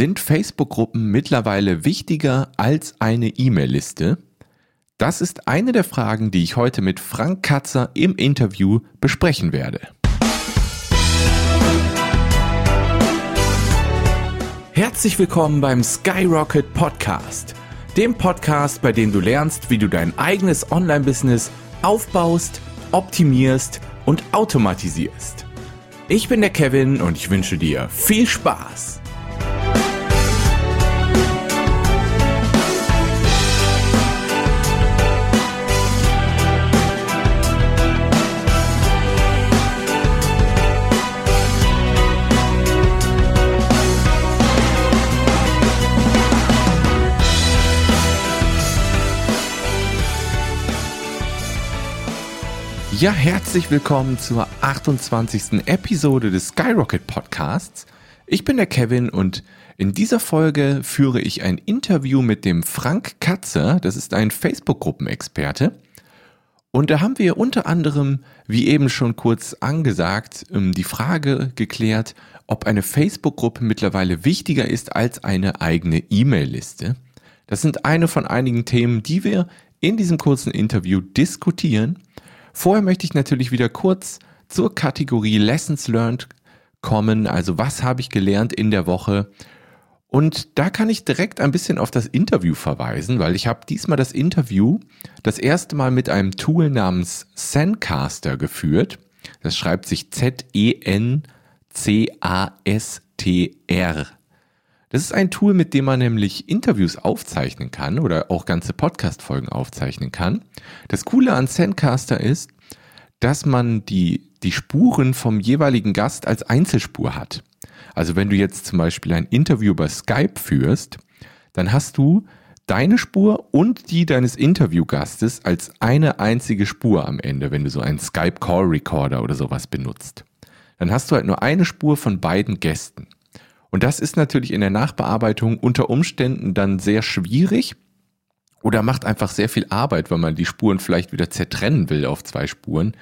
Sind Facebook-Gruppen mittlerweile wichtiger als eine E-Mail-Liste? Das ist eine der Fragen, die ich heute mit Frank Katzer im Interview besprechen werde. Herzlich willkommen beim Skyrocket Podcast, dem Podcast, bei dem du lernst, wie du dein eigenes Online-Business aufbaust, optimierst und automatisierst. Ich bin der Kevin und ich wünsche dir viel Spaß. Ja, herzlich willkommen zur 28. Episode des Skyrocket Podcasts. Ich bin der Kevin und in dieser Folge führe ich ein Interview mit dem Frank Katzer. Das ist ein Facebook-Gruppenexperte. Und da haben wir unter anderem, wie eben schon kurz angesagt, ähm, die Frage geklärt, ob eine Facebook-Gruppe mittlerweile wichtiger ist als eine eigene E-Mail-Liste. Das sind eine von einigen Themen, die wir in diesem kurzen Interview diskutieren. Vorher möchte ich natürlich wieder kurz zur Kategorie Lessons Learned kommen. Also was habe ich gelernt in der Woche? Und da kann ich direkt ein bisschen auf das Interview verweisen, weil ich habe diesmal das Interview das erste Mal mit einem Tool namens Zencaster geführt. Das schreibt sich Z-E-N-C-A-S-T-R. Das ist ein Tool, mit dem man nämlich Interviews aufzeichnen kann oder auch ganze Podcast-Folgen aufzeichnen kann. Das Coole an Sendcaster ist, dass man die, die Spuren vom jeweiligen Gast als Einzelspur hat. Also wenn du jetzt zum Beispiel ein Interview bei Skype führst, dann hast du deine Spur und die deines Interviewgastes als eine einzige Spur am Ende, wenn du so einen Skype Call Recorder oder sowas benutzt. Dann hast du halt nur eine Spur von beiden Gästen. Und das ist natürlich in der Nachbearbeitung unter Umständen dann sehr schwierig oder macht einfach sehr viel Arbeit, weil man die Spuren vielleicht wieder zertrennen will auf zwei Spuren.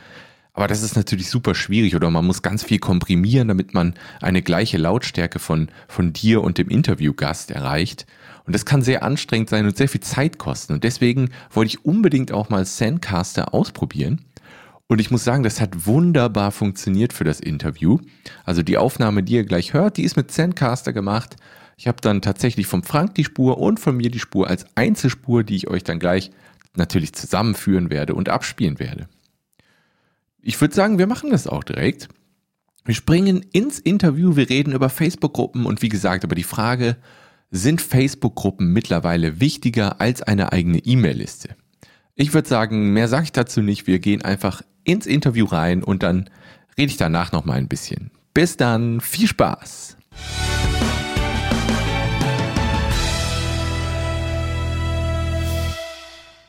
Aber das ist natürlich super schwierig oder man muss ganz viel komprimieren, damit man eine gleiche Lautstärke von, von dir und dem Interviewgast erreicht. Und das kann sehr anstrengend sein und sehr viel Zeit kosten. Und deswegen wollte ich unbedingt auch mal Sandcaster ausprobieren. Und ich muss sagen, das hat wunderbar funktioniert für das Interview. Also die Aufnahme, die ihr gleich hört, die ist mit Zencaster gemacht. Ich habe dann tatsächlich vom Frank die Spur und von mir die Spur als Einzelspur, die ich euch dann gleich natürlich zusammenführen werde und abspielen werde. Ich würde sagen, wir machen das auch direkt. Wir springen ins Interview, wir reden über Facebook-Gruppen und wie gesagt über die Frage, sind Facebook-Gruppen mittlerweile wichtiger als eine eigene E-Mail-Liste? Ich würde sagen, mehr sage ich dazu nicht. Wir gehen einfach ins Interview rein und dann rede ich danach noch mal ein bisschen. Bis dann, viel Spaß!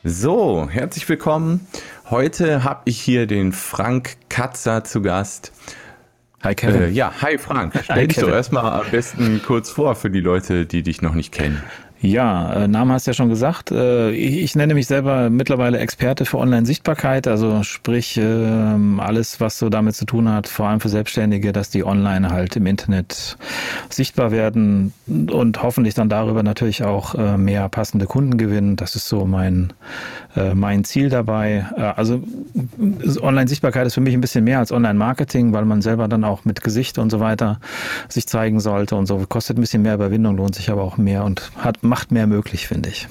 So, herzlich willkommen. Heute habe ich hier den Frank Katzer zu Gast. Hi Kevin. Äh, ja, hi Frank. Stell hi, dich Kevin. doch erstmal am besten kurz vor für die Leute, die dich noch nicht kennen. Ja, äh, Name hast du ja schon gesagt. Äh, ich nenne mich selber mittlerweile Experte für Online-Sichtbarkeit, also sprich äh, alles, was so damit zu tun hat, vor allem für Selbstständige, dass die online halt im Internet sichtbar werden und hoffentlich dann darüber natürlich auch äh, mehr passende Kunden gewinnen. Das ist so mein, äh, mein Ziel dabei. Äh, also Online-Sichtbarkeit ist für mich ein bisschen mehr als Online-Marketing, weil man selber dann auch mit Gesicht und so weiter sich zeigen sollte und so. Kostet ein bisschen mehr Überwindung, lohnt sich aber auch mehr und hat macht mehr möglich, finde ich.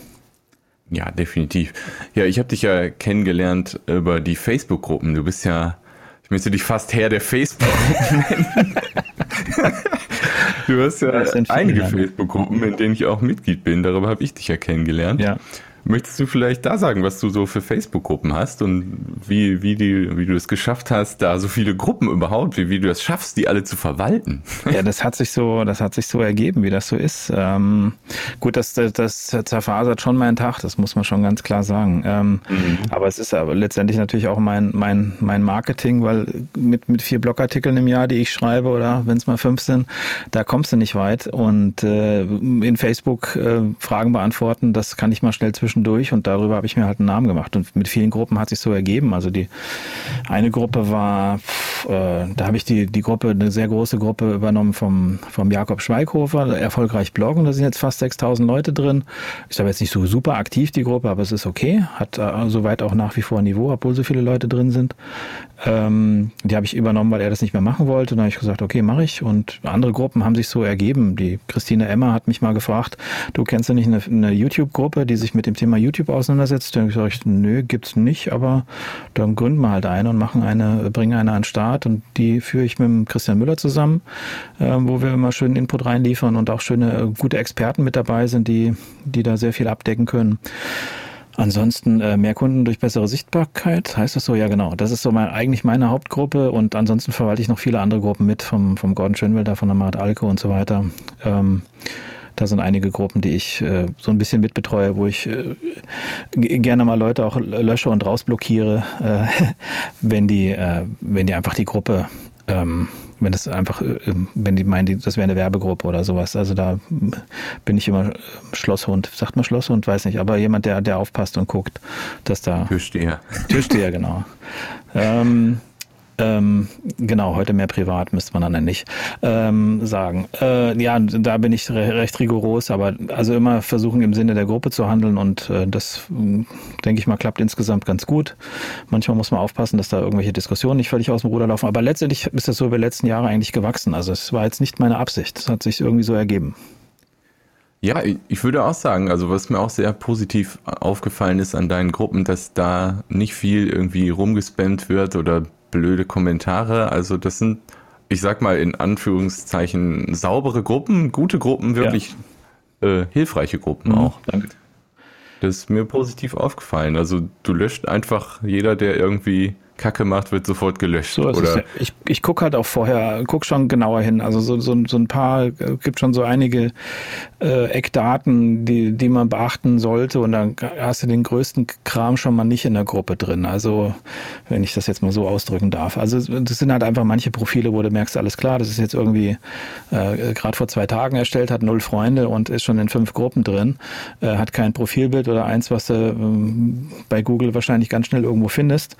Ja, definitiv. Ja, ich habe dich ja kennengelernt über die Facebook-Gruppen. Du bist ja, ich müsste dich fast Herr der Facebook-Gruppen nennen. du hast ja einige Facebook-Gruppen, in denen ich auch Mitglied bin. Darüber habe ich dich ja kennengelernt. Ja. Möchtest du vielleicht da sagen, was du so für Facebook-Gruppen hast und wie, wie, die, wie du es geschafft hast, da so viele Gruppen überhaupt, wie, wie du es schaffst, die alle zu verwalten? Ja, das hat sich so, das hat sich so ergeben, wie das so ist. Ähm, gut, das, das, das zerfasert schon meinen Tag, das muss man schon ganz klar sagen. Ähm, mhm. Aber es ist aber letztendlich natürlich auch mein, mein, mein Marketing, weil mit, mit vier Blogartikeln im Jahr, die ich schreibe, oder wenn es mal fünf sind, da kommst du nicht weit. Und äh, in Facebook äh, Fragen beantworten, das kann ich mal schnell zwischen zwischendurch und darüber habe ich mir halt einen Namen gemacht. Und mit vielen Gruppen hat sich so ergeben. Also die eine Gruppe war, äh, da habe ich die, die Gruppe, eine sehr große Gruppe übernommen vom, vom Jakob Schweighofer, erfolgreich bloggen. Da sind jetzt fast 6000 Leute drin. Ist aber jetzt nicht so super aktiv, die Gruppe, aber es ist okay. Hat äh, soweit auch nach wie vor Niveau, obwohl so viele Leute drin sind. Ähm, die habe ich übernommen, weil er das nicht mehr machen wollte. Dann habe ich gesagt, okay, mache ich. Und andere Gruppen haben sich so ergeben. Die Christine Emmer hat mich mal gefragt, du kennst ja nicht eine, eine YouTube-Gruppe, die sich mit dem Thema YouTube auseinandersetzt? Dann habe ich nö, gibt's nicht, aber dann gründen wir halt eine und machen eine, bringen eine an den Start und die führe ich mit Christian Müller zusammen, äh, wo wir immer schönen Input reinliefern und auch schöne, äh, gute Experten mit dabei sind, die, die da sehr viel abdecken können. Ansonsten äh, mehr Kunden durch bessere Sichtbarkeit, heißt das so? Ja, genau. Das ist so mein, eigentlich meine Hauptgruppe und ansonsten verwalte ich noch viele andere Gruppen mit, vom, vom Gordon Schönwelder, von der Mart Alko und so weiter. Ähm, da sind einige Gruppen, die ich äh, so ein bisschen mitbetreue, wo ich äh, gerne mal Leute auch lösche und rausblockiere, äh, wenn die, äh, wenn die einfach die Gruppe ähm, wenn das einfach, äh, wenn die meinen, das wäre eine Werbegruppe oder sowas. Also da bin ich immer Schlosshund. Sagt man Schlosshund? Weiß nicht. Aber jemand, der, der aufpasst und guckt, dass da. Türsteher. Türsteher, genau. ähm, ähm, genau, heute mehr privat, müsste man dann nicht ähm, sagen. Äh, ja, da bin ich re recht rigoros, aber also immer versuchen im Sinne der Gruppe zu handeln und äh, das, denke ich mal, klappt insgesamt ganz gut. Manchmal muss man aufpassen, dass da irgendwelche Diskussionen nicht völlig aus dem Ruder laufen, aber letztendlich ist das so über die letzten Jahre eigentlich gewachsen. Also es war jetzt nicht meine Absicht, es hat sich irgendwie so ergeben. Ja, ich würde auch sagen, also was mir auch sehr positiv aufgefallen ist an deinen Gruppen, dass da nicht viel irgendwie rumgespammt wird oder blöde Kommentare. Also das sind, ich sag mal in Anführungszeichen, saubere Gruppen, gute Gruppen, wirklich ja. äh, hilfreiche Gruppen mhm, auch. Danke. Das ist mir positiv aufgefallen. Also du löscht einfach jeder, der irgendwie Kacke macht, wird sofort gelöscht. So oder? Ja, ich ich gucke halt auch vorher, guck schon genauer hin. Also so, so, so ein paar, äh, gibt schon so einige äh, Eckdaten, die, die man beachten sollte und dann hast du den größten Kram schon mal nicht in der Gruppe drin. Also wenn ich das jetzt mal so ausdrücken darf. Also das sind halt einfach manche Profile, wo du merkst, alles klar, das ist jetzt irgendwie äh, gerade vor zwei Tagen erstellt, hat null Freunde und ist schon in fünf Gruppen drin, äh, hat kein Profilbild oder eins, was du äh, bei Google wahrscheinlich ganz schnell irgendwo findest.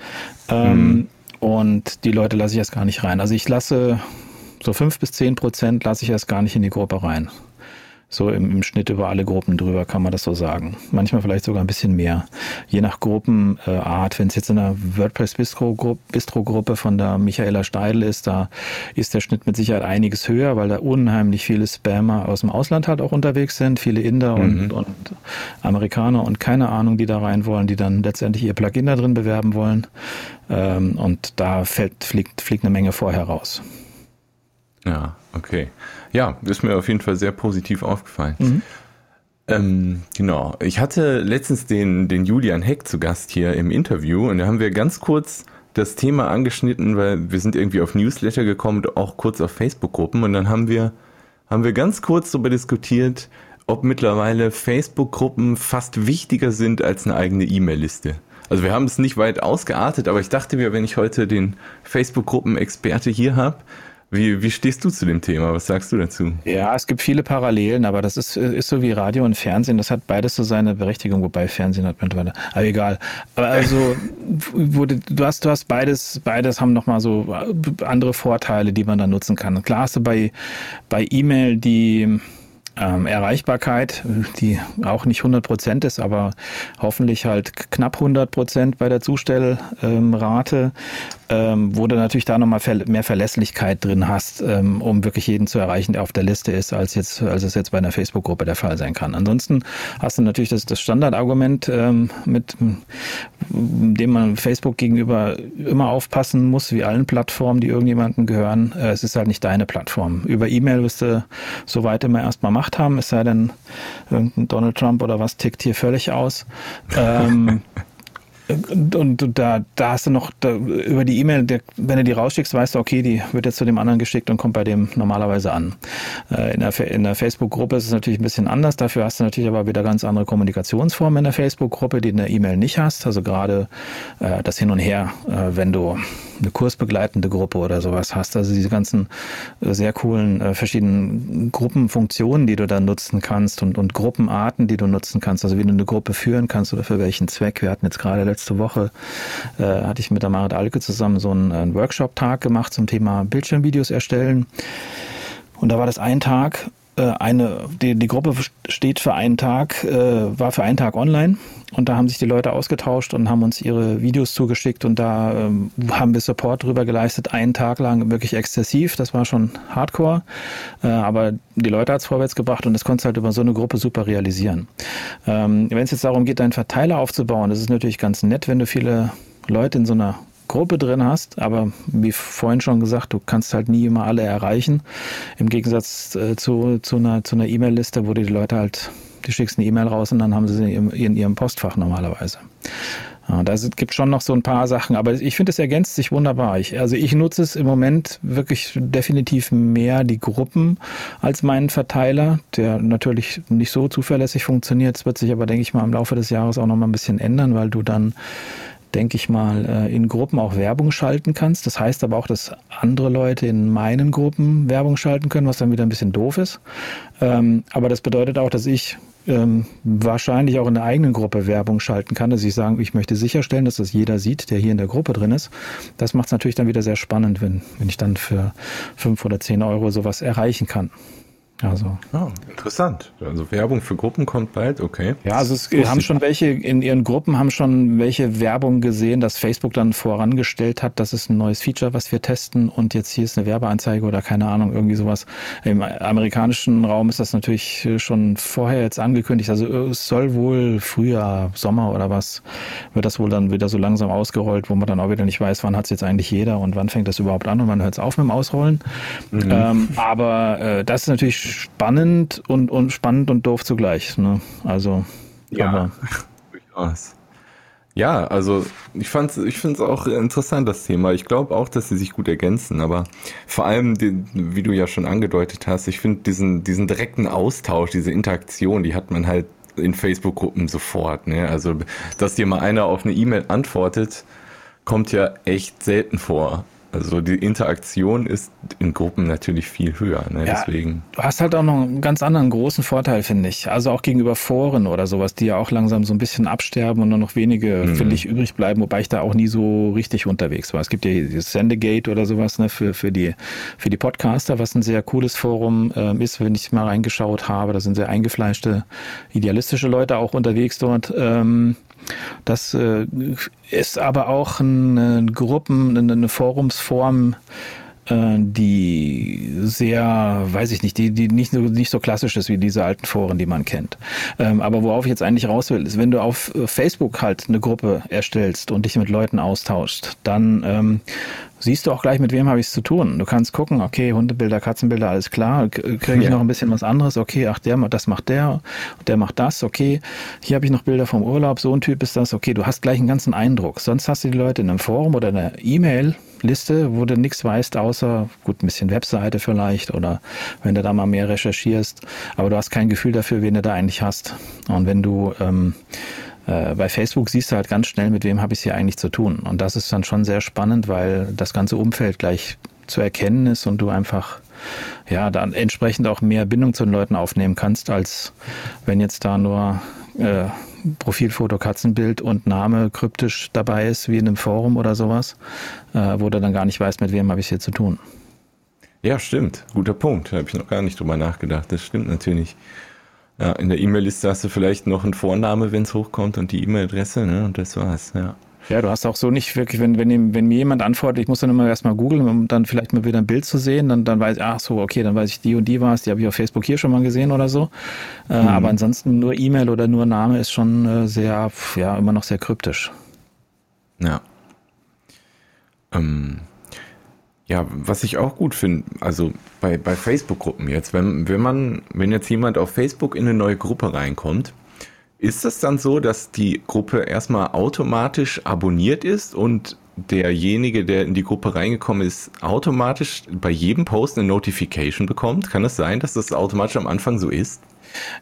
Ähm, mhm. Und die Leute lasse ich erst gar nicht rein. Also ich lasse so fünf bis zehn Prozent lasse ich erst gar nicht in die Gruppe rein. So im, im, Schnitt über alle Gruppen drüber kann man das so sagen. Manchmal vielleicht sogar ein bisschen mehr. Je nach Gruppenart. Wenn es jetzt in der WordPress Bistro Gruppe von der Michaela Steidl ist, da ist der Schnitt mit Sicherheit einiges höher, weil da unheimlich viele Spammer aus dem Ausland halt auch unterwegs sind. Viele Inder mhm. und, und Amerikaner und keine Ahnung, die da rein wollen, die dann letztendlich ihr Plugin da drin bewerben wollen. Ähm, und da fällt, fliegt, fliegt eine Menge vorher raus. Ja, okay. Ja, ist mir auf jeden Fall sehr positiv aufgefallen. Mhm. Ähm, genau. Ich hatte letztens den, den Julian Heck zu Gast hier im Interview und da haben wir ganz kurz das Thema angeschnitten, weil wir sind irgendwie auf Newsletter gekommen und auch kurz auf Facebook-Gruppen und dann haben wir, haben wir ganz kurz darüber diskutiert, ob mittlerweile Facebook-Gruppen fast wichtiger sind als eine eigene E-Mail-Liste. Also wir haben es nicht weit ausgeartet, aber ich dachte mir, wenn ich heute den Facebook-Gruppen-Experte hier habe, wie, wie stehst du zu dem Thema? Was sagst du dazu? Ja, es gibt viele Parallelen, aber das ist, ist so wie Radio und Fernsehen. Das hat beides so seine Berechtigung, wobei Fernsehen hat mittlerweile. Aber egal. Aber also, wo du, hast, du hast beides, beides haben nochmal so andere Vorteile, die man da nutzen kann. Klar hast du bei, bei E-Mail die, ähm, Erreichbarkeit, die auch nicht 100 Prozent ist, aber hoffentlich halt knapp 100 Prozent bei der Zustellrate ähm, wo du natürlich da nochmal mehr Verlässlichkeit drin hast, ähm, um wirklich jeden zu erreichen, der auf der Liste ist, als jetzt, als es jetzt bei einer Facebook-Gruppe der Fall sein kann. Ansonsten hast du natürlich das, das Standardargument, ähm, mit dem man Facebook gegenüber immer aufpassen muss, wie allen Plattformen, die irgendjemandem gehören. Äh, es ist halt nicht deine Plattform. Über E-Mail wirst du soweit immer erstmal Macht haben, es sei denn, irgendein Donald Trump oder was tickt hier völlig aus. Ähm, Und, und da, da hast du noch da, über die E-Mail, wenn du die rausschickst, weißt du, okay, die wird jetzt zu dem anderen geschickt und kommt bei dem normalerweise an. Äh, in der, in der Facebook-Gruppe ist es natürlich ein bisschen anders. Dafür hast du natürlich aber wieder ganz andere Kommunikationsformen in der Facebook-Gruppe, die in der E-Mail nicht hast. Also gerade äh, das Hin und Her, äh, wenn du eine kursbegleitende Gruppe oder sowas hast. Also diese ganzen äh, sehr coolen äh, verschiedenen Gruppenfunktionen, die du dann nutzen kannst und, und Gruppenarten, die du nutzen kannst. Also wie du eine Gruppe führen kannst oder für welchen Zweck. Wir hatten jetzt gerade letzte Woche, äh, hatte ich mit der Marit Alke zusammen so einen, einen Workshop-Tag gemacht zum Thema Bildschirmvideos erstellen. Und da war das ein Tag, äh, eine, die, die Gruppe steht für einen Tag, äh, war für einen Tag online und da haben sich die Leute ausgetauscht und haben uns ihre Videos zugeschickt und da ähm, haben wir Support drüber geleistet, einen Tag lang wirklich exzessiv, das war schon hardcore, äh, aber die Leute hat es vorwärts gebracht und das konntest halt über so eine Gruppe super realisieren. Ähm, Wenn es jetzt darum geht, einen Verteiler aufzubauen, das ist natürlich ganz nett, wenn du viele Leute in so einer Gruppe drin hast, aber wie vorhin schon gesagt, du kannst halt nie immer alle erreichen. Im Gegensatz äh, zu, zu einer zu einer E-Mail-Liste, wo die Leute halt, die schickst eine E-Mail raus und dann haben sie sie in, in ihrem Postfach normalerweise. Ja, da gibt schon noch so ein paar Sachen, aber ich finde, es ergänzt sich wunderbar. Ich, also ich nutze es im Moment wirklich definitiv mehr die Gruppen als meinen Verteiler, der natürlich nicht so zuverlässig funktioniert. Es wird sich aber, denke ich mal, im Laufe des Jahres auch noch mal ein bisschen ändern, weil du dann denke ich mal, äh, in Gruppen auch Werbung schalten kannst. Das heißt aber auch, dass andere Leute in meinen Gruppen Werbung schalten können, was dann wieder ein bisschen doof ist. Ähm, aber das bedeutet auch, dass ich ähm, wahrscheinlich auch in der eigenen Gruppe Werbung schalten kann, dass ich sagen, ich möchte sicherstellen, dass das jeder sieht, der hier in der Gruppe drin ist. Das macht es natürlich dann wieder sehr spannend, wenn, wenn ich dann für fünf oder zehn Euro sowas erreichen kann. Also. Oh, interessant. Also Werbung für Gruppen kommt bald, okay. Ja, also es haben schon welche in ihren Gruppen haben schon welche Werbung gesehen, dass Facebook dann vorangestellt hat, das ist ein neues Feature, was wir testen und jetzt hier ist eine Werbeanzeige oder keine Ahnung, irgendwie sowas. Im amerikanischen Raum ist das natürlich schon vorher jetzt angekündigt. Also es soll wohl Frühjahr, Sommer oder was, wird das wohl dann wieder so langsam ausgerollt, wo man dann auch wieder nicht weiß, wann hat es jetzt eigentlich jeder und wann fängt das überhaupt an und wann hört es auf mit dem Ausrollen. Mhm. Ähm, aber äh, das ist natürlich spannend und, und spannend und doof zugleich. Ne? Also, ja, durchaus. Ja, also ich fand's, ich finde es auch interessant, das Thema. Ich glaube auch, dass sie sich gut ergänzen, aber vor allem, die, wie du ja schon angedeutet hast, ich finde diesen, diesen direkten Austausch, diese Interaktion, die hat man halt in Facebook-Gruppen sofort. Ne? Also, dass dir mal einer auf eine E-Mail antwortet, kommt ja echt selten vor. Also die Interaktion ist in Gruppen natürlich viel höher, ne? Ja, deswegen. Du hast halt auch noch einen ganz anderen großen Vorteil, finde ich. Also auch gegenüber Foren oder sowas, die ja auch langsam so ein bisschen absterben und nur noch wenige, mhm. finde ich, übrig bleiben, wobei ich da auch nie so richtig unterwegs war. Es gibt ja dieses Sendegate oder sowas, ne, für, für die, für die Podcaster, was ein sehr cooles Forum ähm, ist, wenn ich mal reingeschaut habe. Da sind sehr eingefleischte, idealistische Leute auch unterwegs dort. Ähm, das äh, ist aber auch eine Gruppen, eine Forumsform, äh, die sehr, weiß ich nicht, die, die nicht, so, nicht so klassisch ist wie diese alten Foren, die man kennt. Ähm, aber worauf ich jetzt eigentlich raus will, ist, wenn du auf Facebook halt eine Gruppe erstellst und dich mit Leuten austauschst, dann ähm, siehst du auch gleich, mit wem habe ich es zu tun. Du kannst gucken, okay, Hundebilder, Katzenbilder, alles klar. Kriege ich ja. noch ein bisschen was anderes? Okay, ach, der, das macht der, der macht das, okay. Hier habe ich noch Bilder vom Urlaub, so ein Typ ist das, okay. Du hast gleich einen ganzen Eindruck. Sonst hast du die Leute in einem Forum oder einer E-Mail-Liste, wo du nichts weißt, außer, gut, ein bisschen Webseite vielleicht oder wenn du da mal mehr recherchierst. Aber du hast kein Gefühl dafür, wen du da eigentlich hast. Und wenn du ähm, äh, bei Facebook siehst du halt ganz schnell, mit wem habe ich es hier eigentlich zu tun. Und das ist dann schon sehr spannend, weil das ganze Umfeld gleich zu erkennen ist und du einfach ja dann entsprechend auch mehr Bindung zu den Leuten aufnehmen kannst, als wenn jetzt da nur äh, Profilfoto, Katzenbild und Name kryptisch dabei ist, wie in einem Forum oder sowas, äh, wo du dann gar nicht weißt, mit wem habe ich es hier zu tun. Ja, stimmt. Guter Punkt. Da habe ich noch gar nicht drüber nachgedacht. Das stimmt natürlich. Ja, in der E-Mail-Liste hast du vielleicht noch einen Vorname, wenn es hochkommt und die E-Mail-Adresse, ne? Und das war's, ja. Ja, du hast auch so nicht wirklich, wenn, wenn, wenn mir jemand antwortet, ich muss dann immer erstmal googeln, um dann vielleicht mal wieder ein Bild zu sehen, dann, dann weiß ich, ach so, okay, dann weiß ich, die und die war es, die habe ich auf Facebook hier schon mal gesehen oder so. Äh, mhm. Aber ansonsten nur E-Mail oder nur Name ist schon äh, sehr, ja, immer noch sehr kryptisch. Ja. Ähm, ja, was ich auch gut finde, also bei, bei Facebook-Gruppen jetzt, wenn, wenn man, wenn jetzt jemand auf Facebook in eine neue Gruppe reinkommt, Ist es dann so, dass die Gruppe erstmal automatisch abonniert ist und derjenige, der in die Gruppe reingekommen ist, automatisch bei jedem Post eine Notification bekommt? Kann es sein, dass das automatisch am Anfang so ist?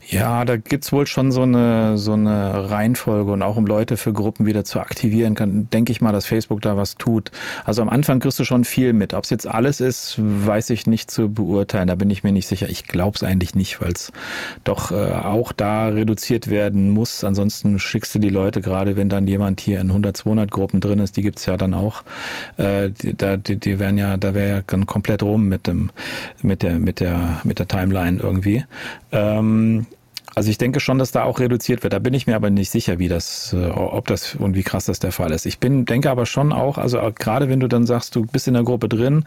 Ja, da gibt's wohl schon so eine, so eine Reihenfolge und auch um Leute für Gruppen wieder zu aktivieren, kann, denke ich mal, dass Facebook da was tut. Also am Anfang kriegst du schon viel mit. Ob es jetzt alles ist, weiß ich nicht zu beurteilen. Da bin ich mir nicht sicher. Ich glaube es eigentlich nicht, weil es doch äh, auch da reduziert werden muss. Ansonsten schickst du die Leute, gerade wenn dann jemand hier in 100, 200 Gruppen drin ist, die gibt's ja dann auch. Äh, die, da, die, die werden ja, da wäre ja dann komplett rum mit dem, mit der, mit der, mit der Timeline irgendwie. Ähm, also ich denke schon, dass da auch reduziert wird. Da bin ich mir aber nicht sicher, wie das, äh, ob das und wie krass das der Fall ist. Ich bin, denke aber schon auch, also gerade wenn du dann sagst, du bist in der Gruppe drin,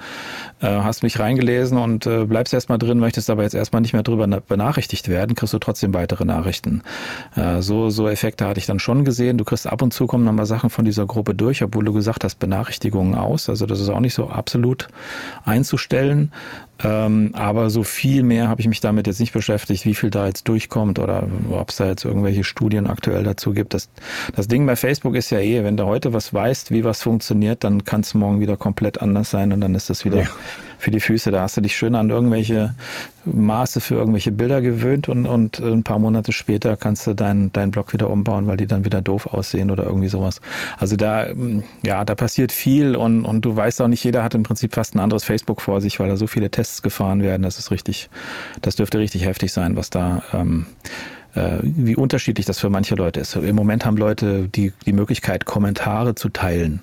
äh, hast mich reingelesen und äh, bleibst erstmal drin, möchtest aber jetzt erstmal nicht mehr drüber benachrichtigt werden, kriegst du trotzdem weitere Nachrichten. So, so Effekte hatte ich dann schon gesehen. Du kriegst ab und zu kommen nochmal Sachen von dieser Gruppe durch, obwohl du gesagt hast, Benachrichtigungen aus. Also das ist auch nicht so absolut einzustellen. Ähm, aber so viel mehr habe ich mich damit jetzt nicht beschäftigt, wie viel da jetzt durchkommt oder ob es da jetzt irgendwelche Studien aktuell dazu gibt. Das, das Ding bei Facebook ist ja eh, wenn du heute was weißt, wie was funktioniert, dann kann es morgen wieder komplett anders sein und dann ist das wieder ja für die Füße. Da hast du dich schön an irgendwelche Maße für irgendwelche Bilder gewöhnt und, und ein paar Monate später kannst du deinen dein Blog wieder umbauen, weil die dann wieder doof aussehen oder irgendwie sowas. Also da, ja, da passiert viel und, und du weißt auch nicht, jeder hat im Prinzip fast ein anderes Facebook vor sich, weil da so viele Tests gefahren werden. Das ist richtig, das dürfte richtig heftig sein, was da ähm, äh, wie unterschiedlich das für manche Leute ist. Im Moment haben Leute die, die Möglichkeit, Kommentare zu teilen,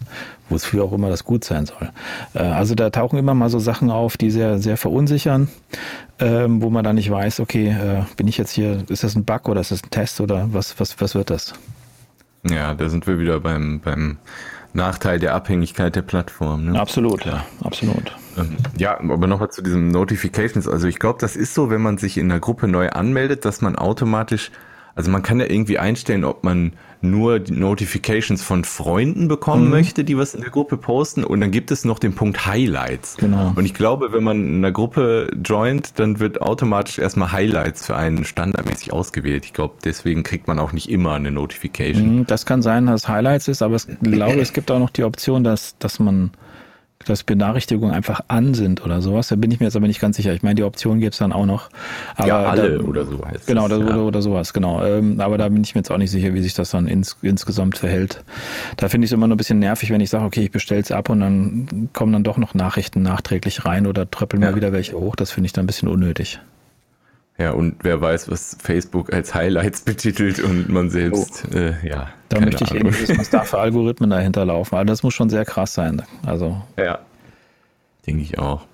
wofür auch immer das gut sein soll. Äh, also da tauchen immer mal so Sachen auf, die sehr, sehr verunsichern, ähm, wo man dann nicht weiß, okay, äh, bin ich jetzt hier, ist das ein Bug oder ist das ein Test oder was, was, was wird das? Ja, da sind wir wieder beim, beim Nachteil der Abhängigkeit der Plattform. Ne? Absolut, ja, absolut. Ähm, ja, aber nochmal zu diesen Notifications. Also ich glaube, das ist so, wenn man sich in der Gruppe neu anmeldet, dass man automatisch, also man kann ja irgendwie einstellen, ob man nur die Notifications von Freunden bekommen mhm. möchte, die was in der Gruppe posten. Und dann gibt es noch den Punkt Highlights. Genau. Und ich glaube, wenn man in einer Gruppe joint, dann wird automatisch erstmal Highlights für einen standardmäßig ausgewählt. Ich glaube, deswegen kriegt man auch nicht immer eine Notification. Mhm, das kann sein, dass Highlights ist, aber ich glaube, es gibt auch noch die Option, dass, dass man dass Benachrichtigungen einfach an sind oder sowas. Da bin ich mir jetzt aber nicht ganz sicher. Ich meine, die Option gibt's dann auch noch. Aber ja, alle da, oder so heißt Genau, das, ja. oder, oder sowas, genau. Ähm, aber da bin ich mir jetzt auch nicht sicher, wie sich das dann ins, insgesamt verhält. Da finde ich es immer nur ein bisschen nervig, wenn ich sage, okay, ich bestelle es ab und dann kommen dann doch noch Nachrichten nachträglich rein oder tröppeln ja. mal wieder welche hoch. Das finde ich dann ein bisschen unnötig. Ja, und wer weiß, was Facebook als Highlights betitelt und man selbst, oh. äh, ja. Da möchte ich Ahnung. irgendwie wissen, was da für Algorithmen dahinter laufen. Also das muss schon sehr krass sein. Also. Ja. Denke ich auch.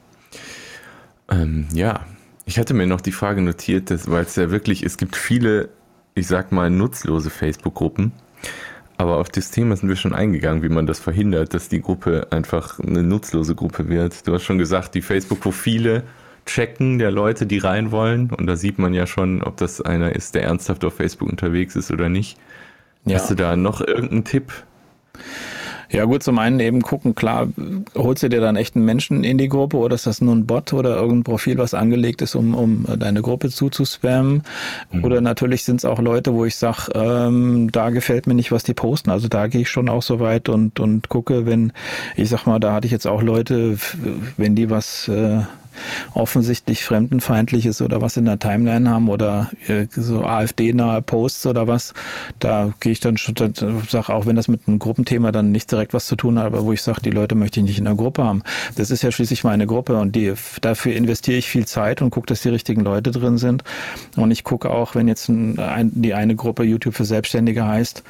Ähm, ja, ich hatte mir noch die Frage notiert, dass, weil es ja wirklich, es gibt viele, ich sag mal, nutzlose Facebook-Gruppen. Aber auf das Thema sind wir schon eingegangen, wie man das verhindert, dass die Gruppe einfach eine nutzlose Gruppe wird. Du hast schon gesagt, die Facebook-Profile Checken der Leute, die rein wollen. Und da sieht man ja schon, ob das einer ist, der ernsthaft auf Facebook unterwegs ist oder nicht. Ja. Hast du da noch irgendeinen Tipp? Ja gut, zum einen eben gucken, klar, holst du dir dann echten Menschen in die Gruppe oder ist das nur ein Bot oder irgendein Profil, was angelegt ist, um, um deine Gruppe zuzuspammen? Mhm. Oder natürlich sind es auch Leute, wo ich sage, ähm, da gefällt mir nicht, was die posten. Also da gehe ich schon auch so weit und, und gucke, wenn, ich sag mal, da hatte ich jetzt auch Leute, wenn die was... Äh, offensichtlich fremdenfeindliches oder was in der Timeline haben oder äh, so AfD-nahe Posts oder was, da gehe ich dann schon, sage auch, wenn das mit einem Gruppenthema dann nicht direkt was zu tun hat, aber wo ich sage, die Leute möchte ich nicht in der Gruppe haben. Das ist ja schließlich meine Gruppe und die, dafür investiere ich viel Zeit und gucke, dass die richtigen Leute drin sind. Und ich gucke auch, wenn jetzt ein, die eine Gruppe YouTube für Selbstständige heißt,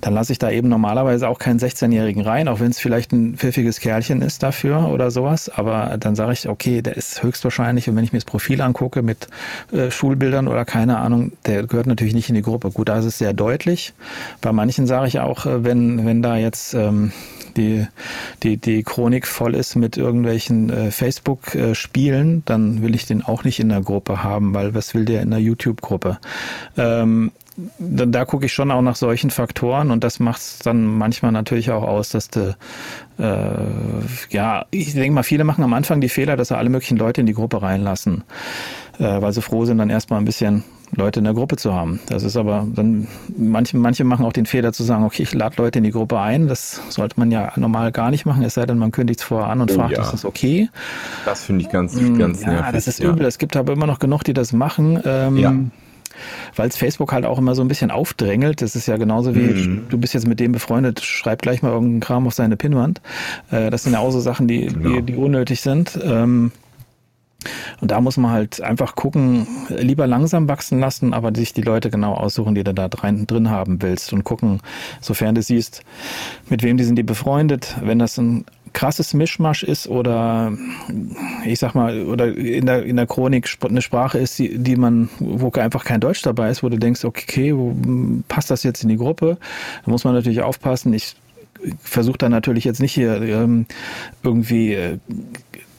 dann lasse ich da eben normalerweise auch keinen 16-Jährigen rein, auch wenn es vielleicht ein pfiffiges Kerlchen ist dafür oder sowas. Aber dann sage ich, okay, der ist ist höchstwahrscheinlich, und wenn ich mir das Profil angucke mit äh, Schulbildern oder keine Ahnung, der gehört natürlich nicht in die Gruppe. Gut, da ist es sehr deutlich. Bei manchen sage ich auch, äh, wenn, wenn da jetzt ähm, die, die, die Chronik voll ist mit irgendwelchen äh, Facebook-Spielen, dann will ich den auch nicht in der Gruppe haben, weil was will der in der YouTube-Gruppe? Ähm, da, da gucke ich schon auch nach solchen Faktoren und das macht es dann manchmal natürlich auch aus, dass du, äh, ja, ich denke mal, viele machen am Anfang die Fehler, dass sie alle möglichen Leute in die Gruppe reinlassen, äh, weil sie froh sind, dann erstmal ein bisschen Leute in der Gruppe zu haben. Das ist aber dann, manche, manche machen auch den Fehler zu sagen, okay, ich lade Leute in die Gruppe ein. Das sollte man ja normal gar nicht machen, es sei denn, man kündigt es vorher an und oh, fragt, ja. ist das okay? Das finde ich ganz, mm, ganz ja, nervig. Das ist übel. Es gibt aber immer noch genug, die das machen. Ähm, ja weil es Facebook halt auch immer so ein bisschen aufdrängelt. Das ist ja genauso wie, mhm. du bist jetzt mit dem befreundet, schreib gleich mal irgendeinen Kram auf seine Pinwand. Äh, das sind ja auch so Sachen, die, genau. die, die unnötig sind. Ähm, und da muss man halt einfach gucken, lieber langsam wachsen lassen, aber sich die Leute genau aussuchen, die du da drin haben willst und gucken, sofern du siehst, mit wem die sind die befreundet. Wenn das ein krasses Mischmasch ist oder ich sag mal, oder in der, in der Chronik eine Sprache ist, die, die man, wo einfach kein Deutsch dabei ist, wo du denkst, okay, passt das jetzt in die Gruppe? Da muss man natürlich aufpassen. Ich versuche da natürlich jetzt nicht hier ähm, irgendwie äh,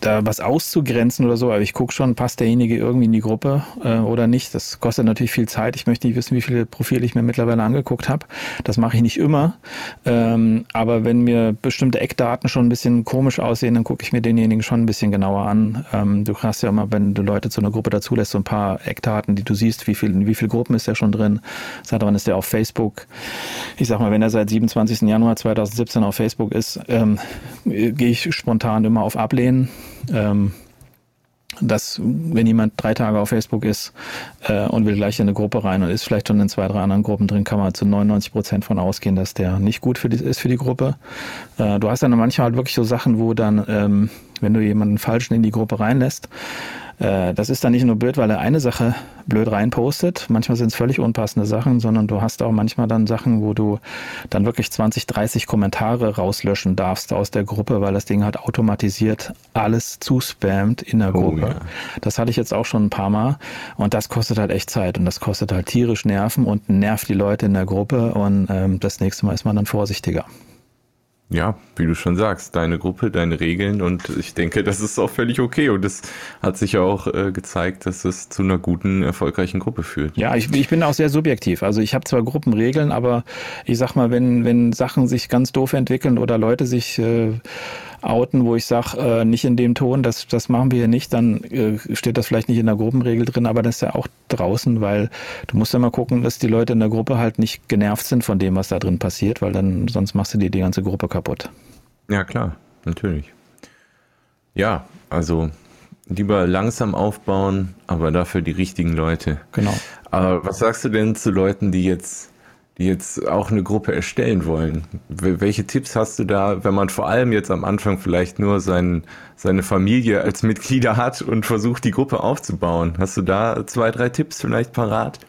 da was auszugrenzen oder so, aber ich gucke schon, passt derjenige irgendwie in die Gruppe äh, oder nicht. Das kostet natürlich viel Zeit. Ich möchte nicht wissen, wie viele Profile ich mir mittlerweile angeguckt habe. Das mache ich nicht immer. Ähm, aber wenn mir bestimmte Eckdaten schon ein bisschen komisch aussehen, dann gucke ich mir denjenigen schon ein bisschen genauer an. Ähm, du hast ja immer, wenn du Leute zu einer Gruppe dazulässt, so ein paar Eckdaten, die du siehst, wie viel, in wie viele Gruppen ist der schon drin, seit wann ist der auf Facebook. Ich sag mal, wenn er seit 27. Januar 2017 auf Facebook ist, ähm, gehe ich spontan immer auf Ablehnen ähm, dass wenn jemand drei Tage auf Facebook ist äh, und will gleich in eine Gruppe rein und ist vielleicht schon in zwei, drei anderen Gruppen drin, kann man zu 99 Prozent von ausgehen, dass der nicht gut für die, ist für die Gruppe. Äh, du hast dann manchmal halt wirklich so Sachen, wo dann, ähm, wenn du jemanden falschen in die Gruppe reinlässt, äh, das ist dann nicht nur blöd, weil er eine Sache blöd reinpostet. Manchmal sind es völlig unpassende Sachen, sondern du hast auch manchmal dann Sachen, wo du dann wirklich 20, 30 Kommentare rauslöschen darfst aus der Gruppe, weil das Ding halt automatisiert alles zuspammt in der oh Gruppe. Oh, ja. Das hatte ich jetzt auch schon ein paar Mal und das kostet halt echt Zeit und das kostet halt tierisch Nerven und nervt die Leute in der Gruppe und ähm, das nächste Mal ist man dann vorsichtiger. Ja, wie du schon sagst, deine Gruppe, deine Regeln und ich denke, das ist auch völlig okay und es hat sich ja auch äh, gezeigt, dass es zu einer guten, erfolgreichen Gruppe führt. Ja, ich, ich bin auch sehr subjektiv. Also ich habe zwar Gruppenregeln, aber ich sag mal, wenn, wenn Sachen sich ganz doof entwickeln oder Leute sich äh, outen, wo ich sage, äh, nicht in dem Ton, das, das machen wir hier nicht, dann äh, steht das vielleicht nicht in der Gruppenregel drin, aber das ist ja auch draußen, weil du musst ja mal gucken, dass die Leute in der Gruppe halt nicht genervt sind von dem, was da drin passiert, weil dann sonst machst du dir die ganze Gruppe kaputt. Ja, klar, natürlich. Ja, also lieber langsam aufbauen, aber dafür die richtigen Leute. Genau. Aber was sagst du denn zu Leuten, die jetzt die jetzt auch eine Gruppe erstellen wollen. Welche Tipps hast du da, wenn man vor allem jetzt am Anfang vielleicht nur sein, seine Familie als Mitglieder hat und versucht, die Gruppe aufzubauen? Hast du da zwei, drei Tipps vielleicht parat?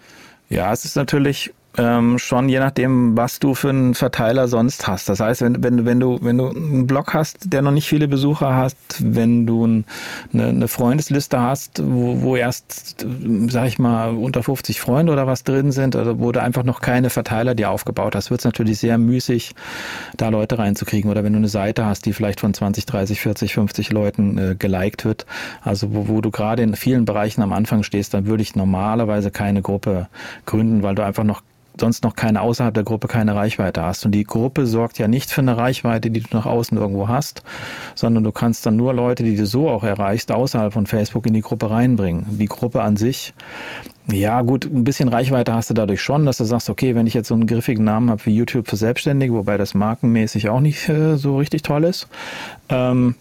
Ja, es ist natürlich ähm, schon je nachdem, was du für einen Verteiler sonst hast. Das heißt, wenn, wenn, wenn, du, wenn du einen Blog hast, der noch nicht viele Besucher hast, wenn du ein, eine, eine Freundesliste hast, wo, wo erst, sag ich mal, unter 50 Freunde oder was drin sind, oder wo du einfach noch keine Verteiler dir aufgebaut hast, wird es natürlich sehr müßig, da Leute reinzukriegen. Oder wenn du eine Seite hast, die vielleicht von 20, 30, 40, 50 Leuten äh, geliked wird, also wo, wo du gerade in vielen Bereichen am Anfang stehst, dann würde ich normalerweise keine Gruppe gründen, weil du einfach noch sonst noch keine außerhalb der Gruppe keine Reichweite hast. Und die Gruppe sorgt ja nicht für eine Reichweite, die du nach außen irgendwo hast, sondern du kannst dann nur Leute, die du so auch erreichst, außerhalb von Facebook in die Gruppe reinbringen. Die Gruppe an sich, ja gut, ein bisschen Reichweite hast du dadurch schon, dass du sagst, okay, wenn ich jetzt so einen griffigen Namen habe wie YouTube für Selbstständige, wobei das markenmäßig auch nicht äh, so richtig toll ist, ähm,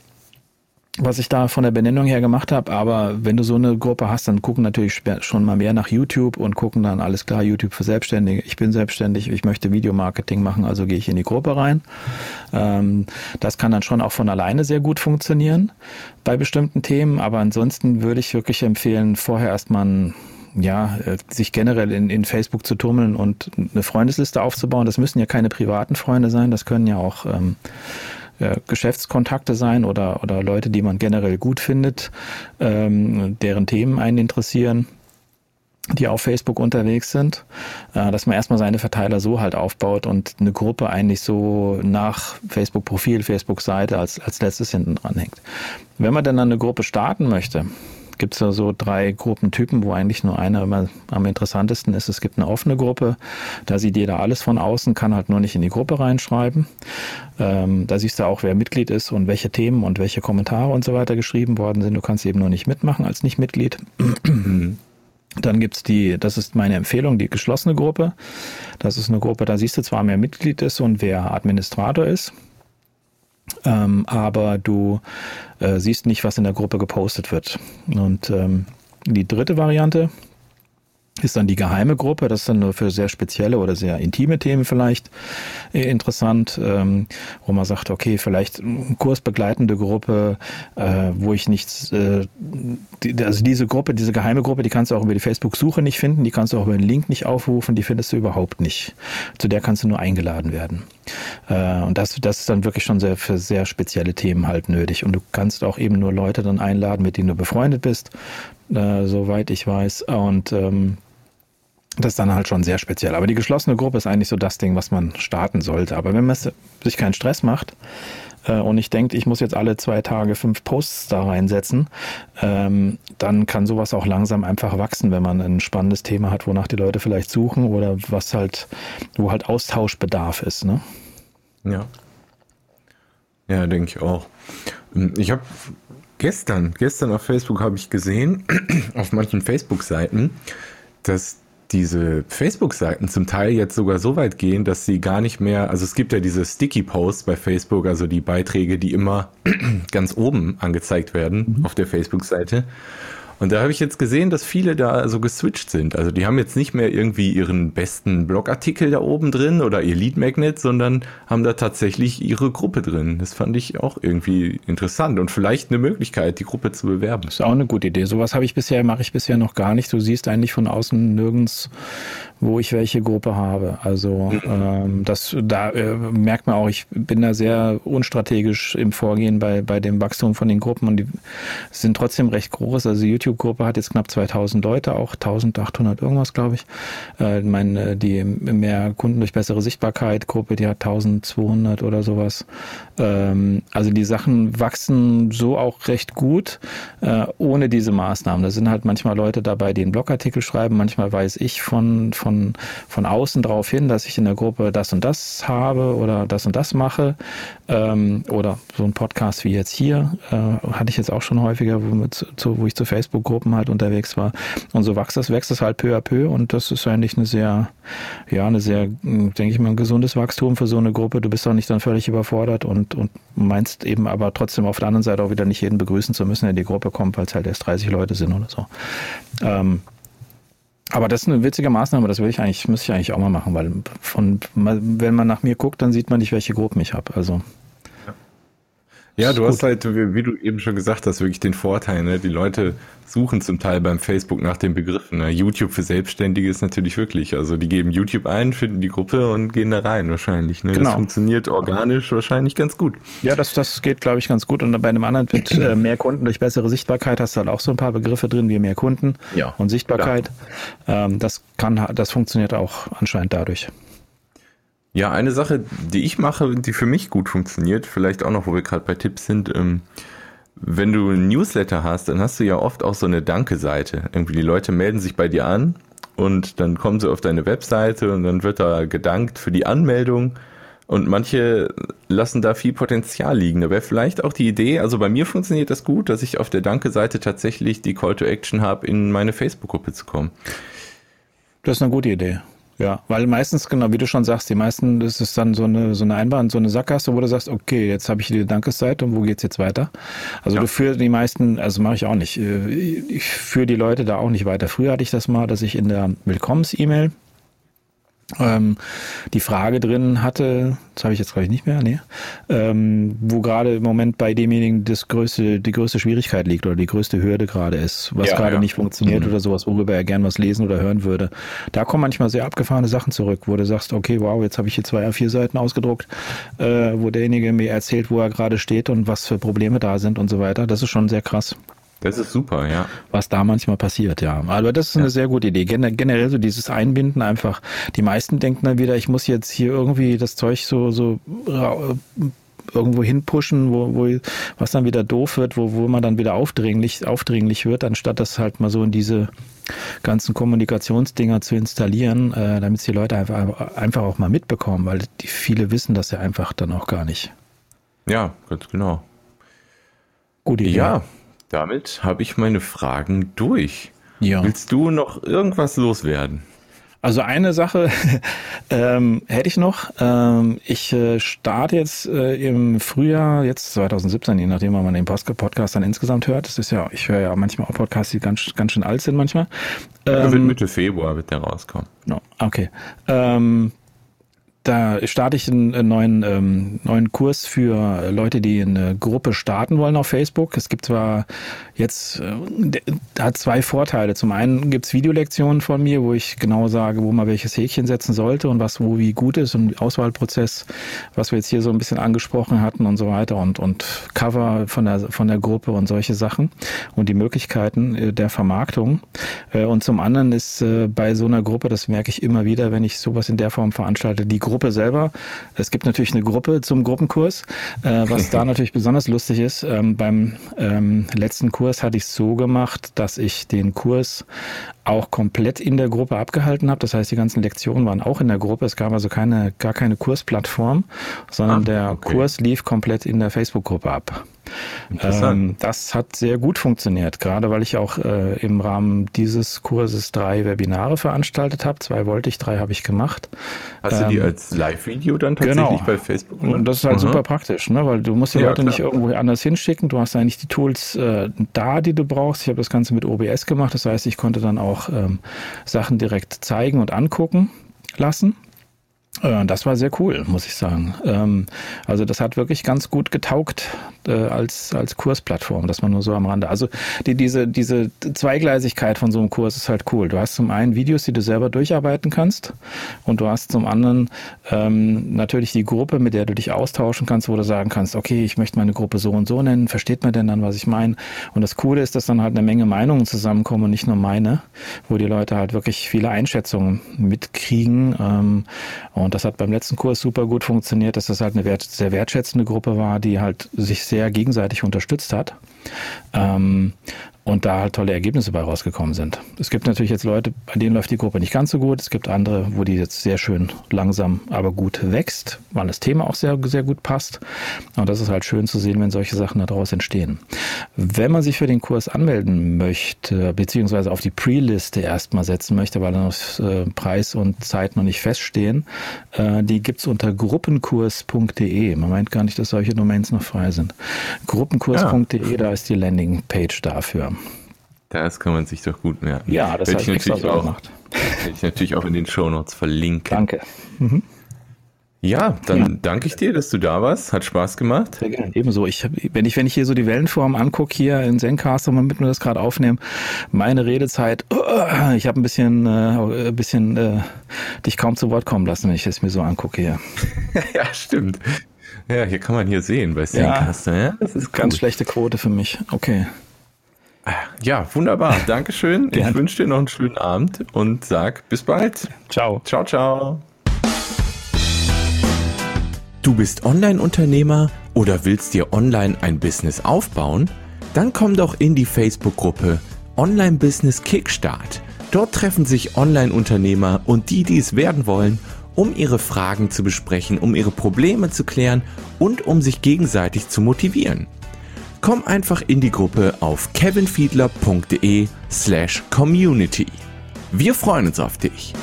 was ich da von der Benennung her gemacht habe. Aber wenn du so eine Gruppe hast, dann gucken natürlich schon mal mehr nach YouTube und gucken dann alles klar, YouTube für Selbstständige. Ich bin selbstständig, ich möchte Videomarketing machen, also gehe ich in die Gruppe rein. Ähm, das kann dann schon auch von alleine sehr gut funktionieren bei bestimmten Themen. Aber ansonsten würde ich wirklich empfehlen, vorher erstmal ja, äh, sich generell in, in Facebook zu tummeln und eine Freundesliste aufzubauen. Das müssen ja keine privaten Freunde sein, das können ja auch ähm, äh, Geschäftskontakte sein oder, oder Leute, die man generell gut findet, ähm, deren Themen einen interessieren die auf Facebook unterwegs sind, äh, dass man erstmal seine Verteiler so halt aufbaut und eine Gruppe eigentlich so nach Facebook-Profil, Facebook-Seite als, als letztes hinten dran hängt. Wenn man dann eine Gruppe starten möchte, gibt es da so drei Gruppentypen, wo eigentlich nur einer immer am interessantesten ist. Es gibt eine offene Gruppe, da sieht jeder alles von außen, kann halt nur nicht in die Gruppe reinschreiben. Ähm, da siehst du auch, wer Mitglied ist und welche Themen und welche Kommentare und so weiter geschrieben worden sind. Du kannst eben nur nicht mitmachen als Nicht-Mitglied. Dann gibt's die, das ist meine Empfehlung, die geschlossene Gruppe. Das ist eine Gruppe, da siehst du zwar, wer Mitglied ist und wer Administrator ist. Ähm, aber du äh, siehst nicht, was in der Gruppe gepostet wird. Und ähm, die dritte Variante ist dann die geheime Gruppe. Das ist dann nur für sehr spezielle oder sehr intime Themen vielleicht äh, interessant, ähm, wo man sagt, okay, vielleicht eine kursbegleitende Gruppe, äh, wo ich nichts, äh, also diese Gruppe, diese geheime Gruppe, die kannst du auch über die Facebook-Suche nicht finden, die kannst du auch über den Link nicht aufrufen, die findest du überhaupt nicht. Zu der kannst du nur eingeladen werden. Und das, das ist dann wirklich schon sehr, für sehr spezielle Themen halt nötig. Und du kannst auch eben nur Leute dann einladen, mit denen du befreundet bist, soweit ich weiß. Und ähm, das ist dann halt schon sehr speziell. Aber die geschlossene Gruppe ist eigentlich so das Ding, was man starten sollte. Aber wenn man sich keinen Stress macht äh, und ich denke, ich muss jetzt alle zwei Tage fünf Posts da reinsetzen, ähm, dann kann sowas auch langsam einfach wachsen, wenn man ein spannendes Thema hat, wonach die Leute vielleicht suchen oder was halt, wo halt Austauschbedarf ist. Ne? Ja. Ja, denke ich auch. Ich habe gestern, gestern auf Facebook habe ich gesehen, auf manchen Facebook-Seiten, dass diese Facebook-Seiten zum Teil jetzt sogar so weit gehen, dass sie gar nicht mehr, also es gibt ja diese Sticky-Posts bei Facebook, also die Beiträge, die immer ganz oben angezeigt werden mhm. auf der Facebook-Seite. Und da habe ich jetzt gesehen, dass viele da so geswitcht sind. Also die haben jetzt nicht mehr irgendwie ihren besten Blogartikel da oben drin oder ihr Lead Magnet, sondern haben da tatsächlich ihre Gruppe drin. Das fand ich auch irgendwie interessant und vielleicht eine Möglichkeit, die Gruppe zu bewerben. Das ist auch eine gute Idee. Sowas habe ich bisher, mache ich bisher noch gar nicht. Du siehst eigentlich von außen nirgends wo ich welche Gruppe habe. Also ähm, das da äh, merkt man auch, ich bin da sehr unstrategisch im Vorgehen bei, bei dem Wachstum von den Gruppen und die sind trotzdem recht groß. Also die YouTube-Gruppe hat jetzt knapp 2000 Leute, auch 1800 irgendwas, glaube ich. Äh, meine, die mehr Kunden durch bessere Sichtbarkeit Gruppe, die hat 1200 oder sowas. Ähm, also die Sachen wachsen so auch recht gut, äh, ohne diese Maßnahmen. Da sind halt manchmal Leute dabei, die einen Blogartikel schreiben, manchmal weiß ich von, von von, außen darauf hin, dass ich in der Gruppe das und das habe oder das und das mache. Ähm, oder so ein Podcast wie jetzt hier, äh, hatte ich jetzt auch schon häufiger, wo, mit, zu, wo ich zu Facebook-Gruppen halt unterwegs war. Und so wächst das, wächst das halt peu à peu und das ist eigentlich eine sehr, ja, eine sehr, denke ich mal, ein gesundes Wachstum für so eine Gruppe. Du bist auch nicht dann völlig überfordert und, und meinst eben aber trotzdem auf der anderen Seite auch wieder nicht jeden begrüßen zu müssen, der in die Gruppe kommt, weil es halt erst 30 Leute sind oder so. Ähm, aber das ist eine witzige Maßnahme, das will ich eigentlich, müsste ich eigentlich auch mal machen, weil von, wenn man nach mir guckt, dann sieht man nicht, welche Gruppen ich habe. Also ja, du hast halt, wie du eben schon gesagt hast, wirklich den Vorteil, ne? Die Leute suchen zum Teil beim Facebook nach den Begriffen. Ne? YouTube für Selbstständige ist natürlich wirklich, also die geben YouTube ein, finden die Gruppe und gehen da rein wahrscheinlich. Ne? Genau. Das funktioniert organisch wahrscheinlich ganz gut. Ja, das, das geht, glaube ich, ganz gut. Und bei einem anderen mit äh, mehr Kunden durch bessere Sichtbarkeit hast du halt auch so ein paar Begriffe drin, wie mehr Kunden ja, und Sichtbarkeit. Ähm, das kann, das funktioniert auch anscheinend dadurch. Ja, eine Sache, die ich mache, die für mich gut funktioniert, vielleicht auch noch, wo wir gerade bei Tipps sind, ähm, wenn du ein Newsletter hast, dann hast du ja oft auch so eine Danke-Seite. Irgendwie die Leute melden sich bei dir an und dann kommen sie auf deine Webseite und dann wird da gedankt für die Anmeldung. Und manche lassen da viel Potenzial liegen. Da wäre vielleicht auch die Idee, also bei mir funktioniert das gut, dass ich auf der Danke-Seite tatsächlich die Call to Action habe, in meine Facebook-Gruppe zu kommen. Das ist eine gute Idee. Ja, weil meistens, genau, wie du schon sagst, die meisten, das ist dann so eine, so eine Einbahn, so eine Sackgasse, wo du sagst, okay, jetzt habe ich die Dankesseite und wo geht's jetzt weiter? Also ja. du führst die meisten, also mache ich auch nicht, äh, ich führe die Leute da auch nicht weiter. Früher hatte ich das mal, dass ich in der Willkommens-E-Mail ähm, die Frage drin hatte, das habe ich jetzt glaube ich nicht mehr, nee, ähm, wo gerade im Moment bei demjenigen das größte, die größte Schwierigkeit liegt oder die größte Hürde gerade ist, was ja, gerade ja. nicht funktioniert mhm. oder sowas, worüber er gern was lesen oder hören würde. Da kommen manchmal sehr abgefahrene Sachen zurück, wo du sagst, okay, wow, jetzt habe ich hier zwei A4 Seiten ausgedruckt, äh, wo derjenige mir erzählt, wo er gerade steht und was für Probleme da sind und so weiter. Das ist schon sehr krass. Das ist super, ja. Was da manchmal passiert, ja. Aber das ist eine ja. sehr gute Idee. generell so dieses Einbinden einfach. Die meisten denken dann wieder, ich muss jetzt hier irgendwie das Zeug so, so irgendwo hinpushen, wo, wo, was dann wieder doof wird, wo, wo man dann wieder aufdringlich, aufdringlich wird, anstatt das halt mal so in diese ganzen Kommunikationsdinger zu installieren, äh, damit die Leute einfach, einfach auch mal mitbekommen, weil die viele wissen das ja einfach dann auch gar nicht. Ja, ganz genau. Gute Idee. Ja, damit habe ich meine Fragen durch. Ja. Willst du noch irgendwas loswerden? Also eine Sache ähm, hätte ich noch. Ähm, ich äh, starte jetzt äh, im Frühjahr, jetzt 2017, je nachdem, wann man den Podcast dann insgesamt hört. Das ist ja, ich höre ja manchmal auch Podcasts, die ganz, ganz schön alt sind manchmal. Ähm, wird Mitte Februar wird der rauskommen. No, okay. Ähm, da starte ich einen neuen, ähm, neuen Kurs für Leute, die eine Gruppe starten wollen auf Facebook. Es gibt zwar jetzt, äh, hat zwei Vorteile. Zum einen gibt's Videolektionen von mir, wo ich genau sage, wo man welches Häkchen setzen sollte und was wo wie gut ist und Auswahlprozess, was wir jetzt hier so ein bisschen angesprochen hatten und so weiter und, und Cover von der, von der Gruppe und solche Sachen und die Möglichkeiten äh, der Vermarktung. Äh, und zum anderen ist äh, bei so einer Gruppe, das merke ich immer wieder, wenn ich sowas in der Form veranstalte, die Gruppe selber. Es gibt natürlich eine Gruppe zum Gruppenkurs, äh, was da natürlich besonders lustig ist. Ähm, beim ähm, letzten Kurs hatte ich es so gemacht, dass ich den Kurs auch komplett in der Gruppe abgehalten habe. Das heißt, die ganzen Lektionen waren auch in der Gruppe. Es gab also keine, gar keine Kursplattform, sondern ah, der okay. Kurs lief komplett in der Facebook-Gruppe ab. Ähm, das hat sehr gut funktioniert, gerade weil ich auch äh, im Rahmen dieses Kurses drei Webinare veranstaltet habe. Zwei wollte ich, drei habe ich gemacht. Hast ähm, du die ähm, als Live-Video dann tatsächlich genau. bei Facebook gemacht? Und das ist halt Aha. super praktisch, ne? weil du musst die ja, Leute klar. nicht irgendwo anders hinschicken. Du hast eigentlich die Tools äh, da, die du brauchst. Ich habe das Ganze mit OBS gemacht, das heißt, ich konnte dann auch ähm, Sachen direkt zeigen und angucken lassen. Äh, das war sehr cool, muss ich sagen. Ähm, also das hat wirklich ganz gut getaugt äh, als, als Kursplattform, dass man nur so am Rande. Also die, diese, diese Zweigleisigkeit von so einem Kurs ist halt cool. Du hast zum einen Videos, die du selber durcharbeiten kannst und du hast zum anderen ähm, natürlich die Gruppe, mit der du dich austauschen kannst, wo du sagen kannst, okay, ich möchte meine Gruppe so und so nennen, versteht man denn dann, was ich meine? Und das Coole ist, dass dann halt eine Menge Meinungen zusammenkommen und nicht nur meine, wo die Leute halt wirklich viele Einschätzungen mitkriegen ähm, und das hat beim letzten Kurs super gut funktioniert, dass das halt eine wert, sehr wertschätzende Gruppe war, die halt sich sehr gegenseitig unterstützt hat. Ähm, und da halt tolle Ergebnisse bei rausgekommen sind. Es gibt natürlich jetzt Leute, bei denen läuft die Gruppe nicht ganz so gut. Es gibt andere, wo die jetzt sehr schön langsam, aber gut wächst, weil das Thema auch sehr, sehr gut passt. Und das ist halt schön zu sehen, wenn solche Sachen daraus entstehen. Wenn man sich für den Kurs anmelden möchte, beziehungsweise auf die Pre-Liste erstmal setzen möchte, weil dann noch äh, Preis und Zeit noch nicht feststehen, äh, die gibt's unter gruppenkurs.de. Man meint gar nicht, dass solche Domains noch frei sind. Gruppenkurs.de, ja. da ist die Landingpage dafür. Das kann man sich doch gut merken. Ja, das habe ich natürlich auch gemacht. Werde ich natürlich auch in den Shownotes verlinken. Danke. Mhm. Ja, dann ja. danke ich dir, dass du da warst. Hat Spaß gemacht. Sehr gerne. Ebenso. Ich, wenn ich, wenn ich hier so die Wellenform angucke hier in Zencaster, damit wir das gerade aufnehmen, meine Redezeit, ich habe ein bisschen, äh, ein bisschen äh, dich kaum zu Wort kommen lassen, wenn ich es mir so angucke hier. ja, stimmt. Ja, hier kann man hier sehen bei Zencaster. Ja, ja, das ist ganz gut. schlechte Quote für mich. Okay. Ja, wunderbar. Dankeschön. ich wünsche dir noch einen schönen Abend und sag bis bald. Ciao. Ciao, ciao. Du bist Online-Unternehmer oder willst dir online ein Business aufbauen? Dann komm doch in die Facebook-Gruppe Online Business Kickstart. Dort treffen sich Online-Unternehmer und die, die es werden wollen, um ihre Fragen zu besprechen, um ihre Probleme zu klären und um sich gegenseitig zu motivieren komm einfach in die Gruppe auf kevinfiedler.de slash community. Wir freuen uns auf dich.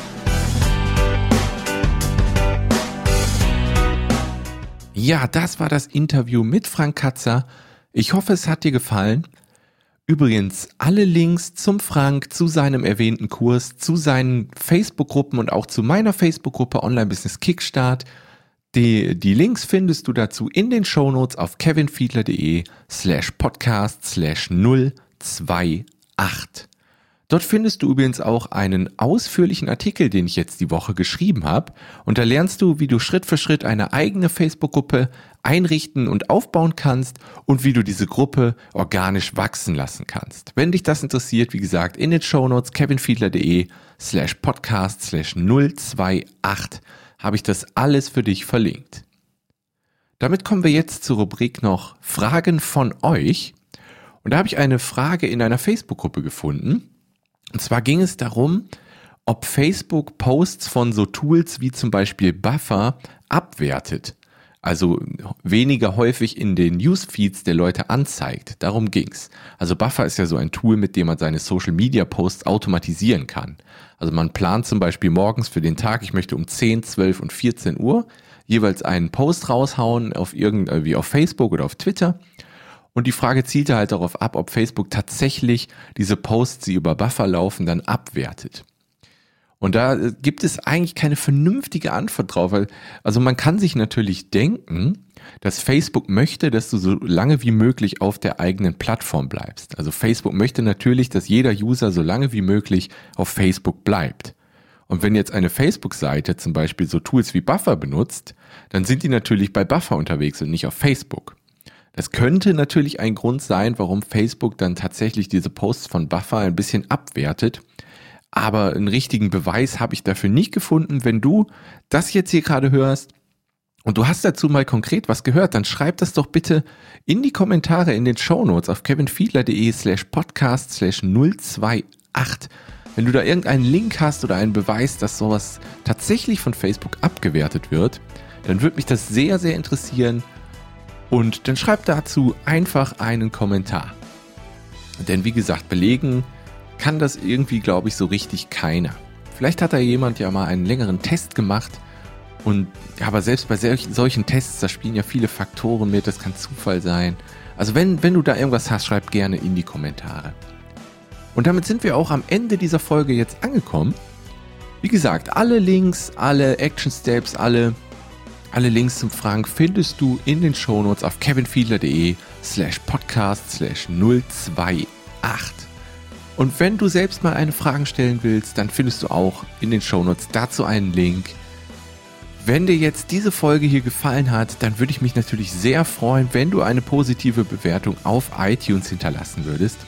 Ja, das war das Interview mit Frank Katzer. Ich hoffe, es hat dir gefallen. Übrigens, alle Links zum Frank, zu seinem erwähnten Kurs, zu seinen Facebook-Gruppen und auch zu meiner Facebook-Gruppe Online Business Kickstart – die, die Links findest du dazu in den Shownotes auf kevinfiedler.de slash podcast slash 028. Dort findest du übrigens auch einen ausführlichen Artikel, den ich jetzt die Woche geschrieben habe. Und da lernst du, wie du Schritt für Schritt eine eigene Facebook-Gruppe einrichten und aufbauen kannst und wie du diese Gruppe organisch wachsen lassen kannst. Wenn dich das interessiert, wie gesagt, in den Shownotes kevinfiedler.de slash podcast slash 028 habe ich das alles für dich verlinkt. Damit kommen wir jetzt zur Rubrik noch Fragen von euch. Und da habe ich eine Frage in einer Facebook-Gruppe gefunden. Und zwar ging es darum, ob Facebook Posts von so Tools wie zum Beispiel Buffer abwertet. Also weniger häufig in den Newsfeeds der Leute anzeigt. Darum ging's. Also Buffer ist ja so ein Tool, mit dem man seine Social Media Posts automatisieren kann. Also man plant zum Beispiel morgens für den Tag, ich möchte um 10, 12 und 14 Uhr jeweils einen Post raushauen auf irgendwie auf Facebook oder auf Twitter. Und die Frage zielte halt darauf ab, ob Facebook tatsächlich diese Posts, die über Buffer laufen, dann abwertet. Und da äh, gibt es eigentlich keine vernünftige Antwort drauf. Weil, also man kann sich natürlich denken, dass Facebook möchte, dass du so lange wie möglich auf der eigenen Plattform bleibst. Also Facebook möchte natürlich, dass jeder User so lange wie möglich auf Facebook bleibt. Und wenn jetzt eine Facebook-Seite zum Beispiel so Tools wie Buffer benutzt, dann sind die natürlich bei Buffer unterwegs und nicht auf Facebook. Das könnte natürlich ein Grund sein, warum Facebook dann tatsächlich diese Posts von Buffer ein bisschen abwertet aber einen richtigen Beweis habe ich dafür nicht gefunden. Wenn du das jetzt hier gerade hörst und du hast dazu mal konkret was gehört, dann schreib das doch bitte in die Kommentare in den Shownotes auf kevinfiedler.de slash podcast slash 028. Wenn du da irgendeinen Link hast oder einen Beweis, dass sowas tatsächlich von Facebook abgewertet wird, dann würde mich das sehr, sehr interessieren. Und dann schreib dazu einfach einen Kommentar. Denn wie gesagt, belegen kann das irgendwie, glaube ich, so richtig keiner. Vielleicht hat da jemand ja mal einen längeren Test gemacht und aber selbst bei solch, solchen Tests, da spielen ja viele Faktoren mit, das kann Zufall sein. Also wenn, wenn du da irgendwas hast, schreib gerne in die Kommentare. Und damit sind wir auch am Ende dieser Folge jetzt angekommen. Wie gesagt, alle Links, alle Action Steps, alle, alle Links zum Frank findest du in den Shownotes auf kevinfiedler.de slash podcast slash 028. Und wenn du selbst mal eine Frage stellen willst, dann findest du auch in den Shownotes dazu einen Link. Wenn dir jetzt diese Folge hier gefallen hat, dann würde ich mich natürlich sehr freuen, wenn du eine positive Bewertung auf iTunes hinterlassen würdest.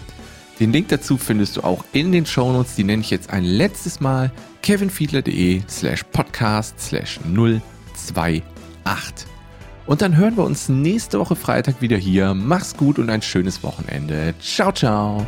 Den Link dazu findest du auch in den Shownotes, die nenne ich jetzt ein letztes Mal kevinfiedler.de slash podcast slash 028. Und dann hören wir uns nächste Woche Freitag wieder hier. Mach's gut und ein schönes Wochenende. Ciao, ciao.